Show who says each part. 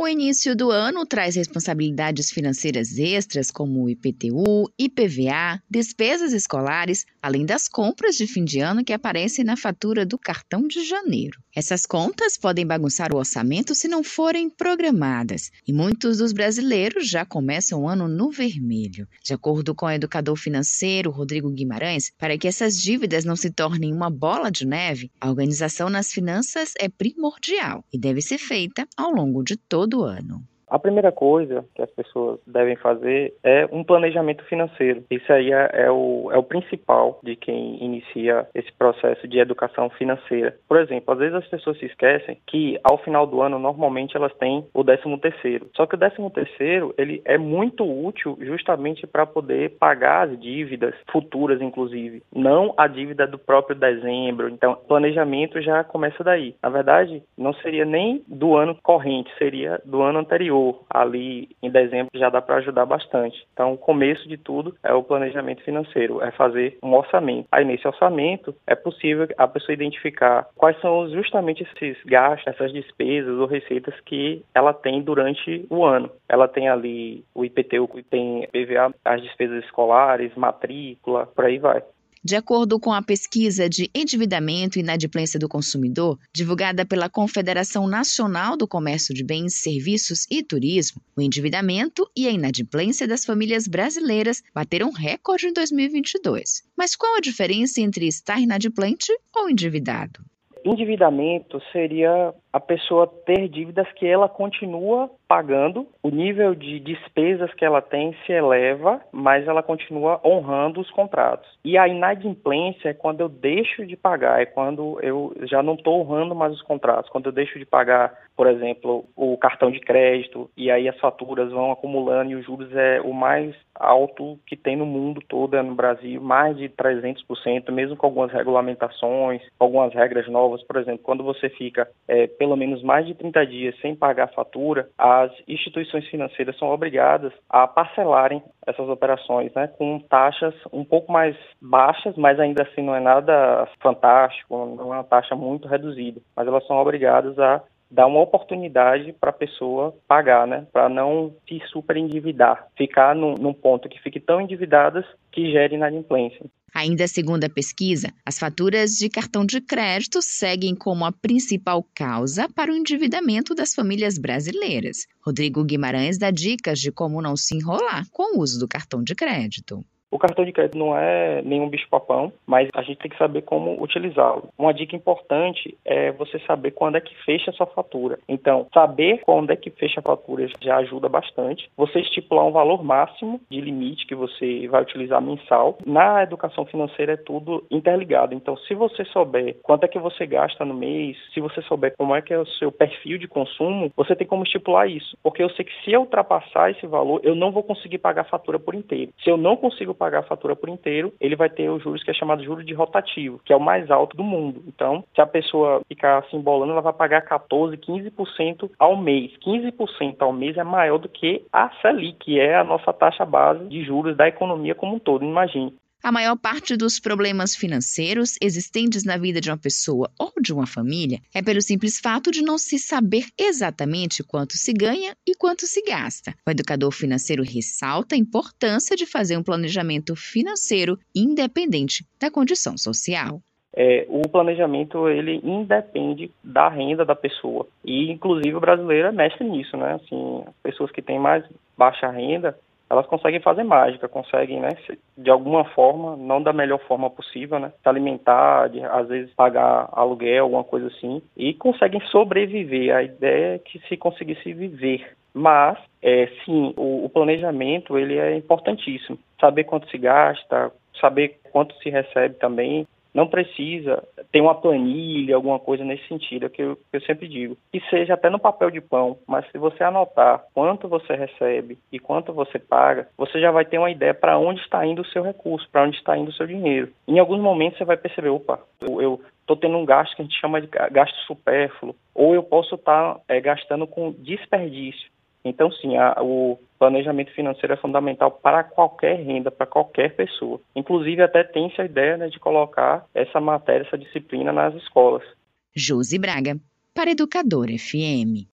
Speaker 1: O início do ano traz responsabilidades financeiras extras como IPTU, IPVA, despesas escolares, além das compras de fim de ano que aparecem na fatura do cartão de janeiro. Essas contas podem bagunçar o orçamento se não forem programadas, e muitos dos brasileiros já começam o ano no vermelho. De acordo com o educador financeiro Rodrigo Guimarães, para que essas dívidas não se tornem uma bola de neve, a organização nas finanças é primordial e deve ser feita ao longo de todo todo ano.
Speaker 2: A primeira coisa que as pessoas devem fazer é um planejamento financeiro. Isso aí é, é, o, é o principal de quem inicia esse processo de educação financeira. Por exemplo, às vezes as pessoas se esquecem que ao final do ano, normalmente elas têm o 13 terceiro. Só que o 13 terceiro, ele é muito útil justamente para poder pagar as dívidas futuras, inclusive. Não a dívida do próprio dezembro. Então, planejamento já começa daí. Na verdade, não seria nem do ano corrente, seria do ano anterior ali em dezembro já dá para ajudar bastante. Então, o começo de tudo é o planejamento financeiro, é fazer um orçamento. Aí, nesse orçamento, é possível a pessoa identificar quais são justamente esses gastos, essas despesas ou receitas que ela tem durante o ano. Ela tem ali o IPTU, tem PVA, as despesas escolares, matrícula, por aí vai.
Speaker 1: De acordo com a pesquisa de endividamento e inadimplência do consumidor, divulgada pela Confederação Nacional do Comércio de Bens, Serviços e Turismo, o endividamento e a inadimplência das famílias brasileiras bateram recorde em 2022. Mas qual a diferença entre estar inadimplente ou endividado?
Speaker 2: Endividamento seria a pessoa ter dívidas que ela continua pagando, o nível de despesas que ela tem se eleva, mas ela continua honrando os contratos. E a inadimplência é quando eu deixo de pagar, é quando eu já não estou honrando mais os contratos, quando eu deixo de pagar, por exemplo, o cartão de crédito, e aí as faturas vão acumulando e os juros é o mais alto que tem no mundo todo, é no Brasil, mais de 300%, mesmo com algumas regulamentações, algumas regras novas, por exemplo, quando você fica é, pelo menos mais de 30 dias sem pagar a fatura, as instituições financeiras são obrigadas a parcelarem essas operações, né, com taxas um pouco mais baixas, mas ainda assim não é nada fantástico, não é uma taxa muito reduzida, mas elas são obrigadas a dar uma oportunidade para a pessoa pagar, né? Para não se super endividar, ficar num, num, ponto que fique tão endividadas que gere inadimplência.
Speaker 1: Ainda segundo a pesquisa, as faturas de cartão de crédito seguem como a principal causa para o endividamento das famílias brasileiras. Rodrigo Guimarães dá dicas de como não se enrolar com o uso do cartão de crédito.
Speaker 2: O cartão de crédito não é nenhum bicho-papão, mas a gente tem que saber como utilizá-lo. Uma dica importante é você saber quando é que fecha a sua fatura. Então, saber quando é que fecha a fatura já ajuda bastante. Você estipular um valor máximo de limite que você vai utilizar mensal. Na educação financeira é tudo interligado. Então, se você souber quanto é que você gasta no mês, se você souber como é que é o seu perfil de consumo, você tem como estipular isso. Porque eu sei que se eu ultrapassar esse valor, eu não vou conseguir pagar a fatura por inteiro. Se eu não consigo pagar a fatura por inteiro, ele vai ter os juros que é chamado juros de rotativo, que é o mais alto do mundo. Então, se a pessoa ficar se embolando, ela vai pagar 14, 15% ao mês. 15% ao mês é maior do que a Selic, que é a nossa taxa base de juros da economia como um todo. Imagine.
Speaker 1: A maior parte dos problemas financeiros existentes na vida de uma pessoa ou de uma família é pelo simples fato de não se saber exatamente quanto se ganha e quanto se gasta. O educador financeiro ressalta a importância de fazer um planejamento financeiro independente da condição social.
Speaker 2: É, o planejamento ele independe da renda da pessoa e inclusive o brasileiro é mestre nisso, né? Assim, as pessoas que têm mais baixa renda elas conseguem fazer mágica, conseguem, né, de alguma forma, não da melhor forma possível, né, se alimentar, de, às vezes pagar aluguel, alguma coisa assim, e conseguem sobreviver. A ideia é que se conseguisse viver. Mas, é, sim, o, o planejamento, ele é importantíssimo. Saber quanto se gasta, saber quanto se recebe também, não precisa ter uma planilha, alguma coisa nesse sentido, é que eu, que eu sempre digo. Que seja até no papel de pão, mas se você anotar quanto você recebe e quanto você paga, você já vai ter uma ideia para onde está indo o seu recurso, para onde está indo o seu dinheiro. Em alguns momentos você vai perceber, opa, eu estou tendo um gasto que a gente chama de gasto supérfluo, ou eu posso estar tá, é, gastando com desperdício. Então, sim, a, o planejamento financeiro é fundamental para qualquer renda, para qualquer pessoa. Inclusive, até tem-se a ideia né, de colocar essa matéria, essa disciplina nas escolas.
Speaker 1: Josi Braga, para Educador FM.